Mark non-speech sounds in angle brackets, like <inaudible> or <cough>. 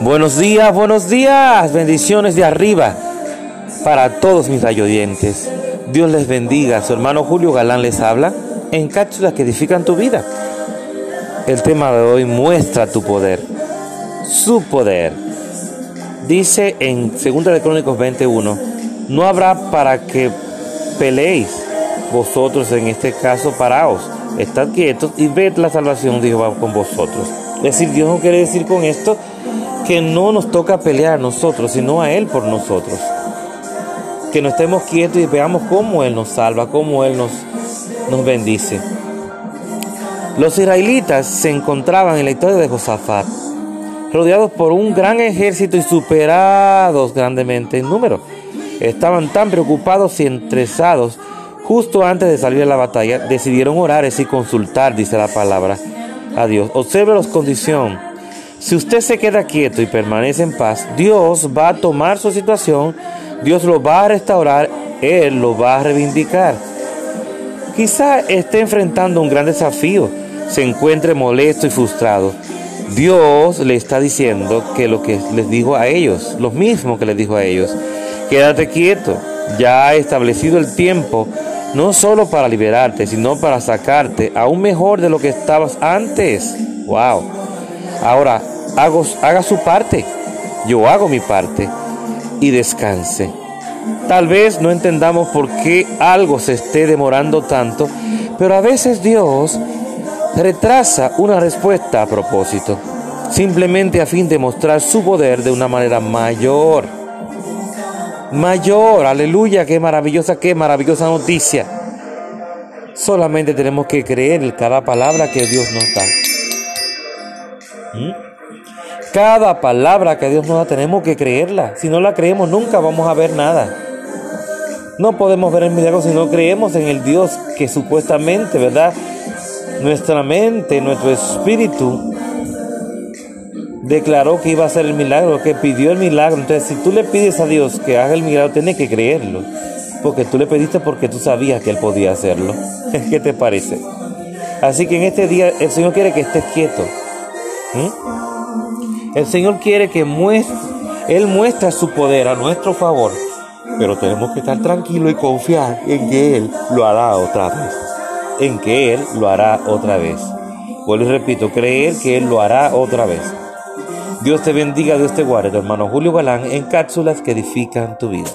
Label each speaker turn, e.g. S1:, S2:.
S1: Buenos días, buenos días, bendiciones de arriba para todos mis oyentes. Dios les bendiga. Su hermano Julio Galán les habla en cápsulas que edifican tu vida. El tema de hoy muestra tu poder, su poder. Dice en 2 de Crónicos 21, no habrá para que peleéis vosotros en este caso paraos, estad quietos y ved la salvación de Jehová con vosotros. Es decir, Dios no quiere decir con esto que no nos toca pelear a nosotros, sino a Él por nosotros. Que no estemos quietos y veamos cómo Él nos salva, cómo Él nos, nos bendice. Los israelitas se encontraban en la historia de Josafat, rodeados por un gran ejército y superados grandemente en número. Estaban tan preocupados y entresados, justo antes de salir a la batalla, decidieron orar y consultar, dice la palabra, a Dios. Observe la condición si usted se queda quieto y permanece en paz, Dios va a tomar su situación, Dios lo va a restaurar, Él lo va a reivindicar. Quizá esté enfrentando un gran desafío, se encuentre molesto y frustrado. Dios le está diciendo que lo que les dijo a ellos, lo mismo que les dijo a ellos, quédate quieto, ya ha establecido el tiempo, no solo para liberarte, sino para sacarte aún mejor de lo que estabas antes. ¡Wow! Ahora, haga su parte, yo hago mi parte y descanse. Tal vez no entendamos por qué algo se esté demorando tanto, pero a veces Dios retrasa una respuesta a propósito, simplemente a fin de mostrar su poder de una manera mayor. Mayor, aleluya, qué maravillosa, qué maravillosa noticia. Solamente tenemos que creer en cada palabra que Dios nos da. ¿Mm? Cada palabra que Dios nos da tenemos que creerla. Si no la creemos nunca vamos a ver nada. No podemos ver el milagro si no creemos en el Dios que supuestamente, ¿verdad? Nuestra mente, nuestro espíritu declaró que iba a hacer el milagro, que pidió el milagro. Entonces, si tú le pides a Dios que haga el milagro, tienes que creerlo. Porque tú le pediste porque tú sabías que Él podía hacerlo. <laughs> ¿Qué te parece? Así que en este día el Señor quiere que estés quieto. ¿Mm? El Señor quiere que muestre, Él muestra su poder a nuestro favor, pero tenemos que estar tranquilos y confiar en que Él lo hará otra vez. En que Él lo hará otra vez. Vuelvo y repito, creer que Él lo hará otra vez. Dios te bendiga, Dios te guarde, hermano Julio Galán, en cápsulas que edifican tu vida.